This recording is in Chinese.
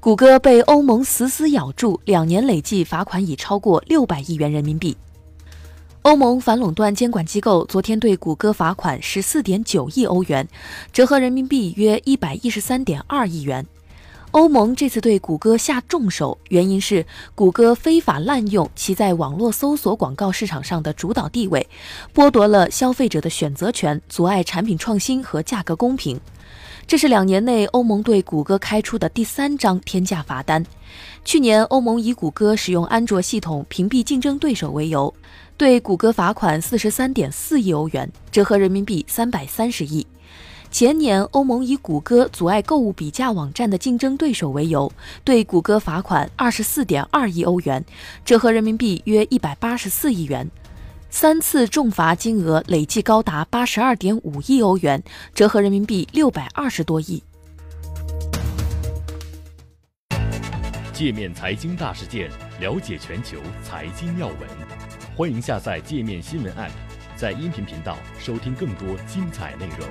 谷歌被欧盟死死咬住，两年累计罚款已超过六百亿元人民币。欧盟反垄断监管机构昨天对谷歌罚款十四点九亿欧元，折合人民币约一百一十三点二亿元。欧盟这次对谷歌下重手，原因是谷歌非法滥用其在网络搜索广告市场上的主导地位，剥夺了消费者的选择权，阻碍产品创新和价格公平。这是两年内欧盟对谷歌开出的第三张天价罚单。去年，欧盟以谷歌使用安卓系统屏蔽竞争对手为由，对谷歌罚款四十三点四亿欧元，折合人民币三百三十亿。前年，欧盟以谷歌阻碍购物比价网站的竞争对手为由，对谷歌罚款二十四点二亿欧元，折合人民币约一百八十四亿元。三次重罚金额累计高达八十二点五亿欧元，折合人民币六百二十多亿。界面财经大事件，了解全球财经要闻，欢迎下载界面新闻 App。在音频频道收听更多精彩内容。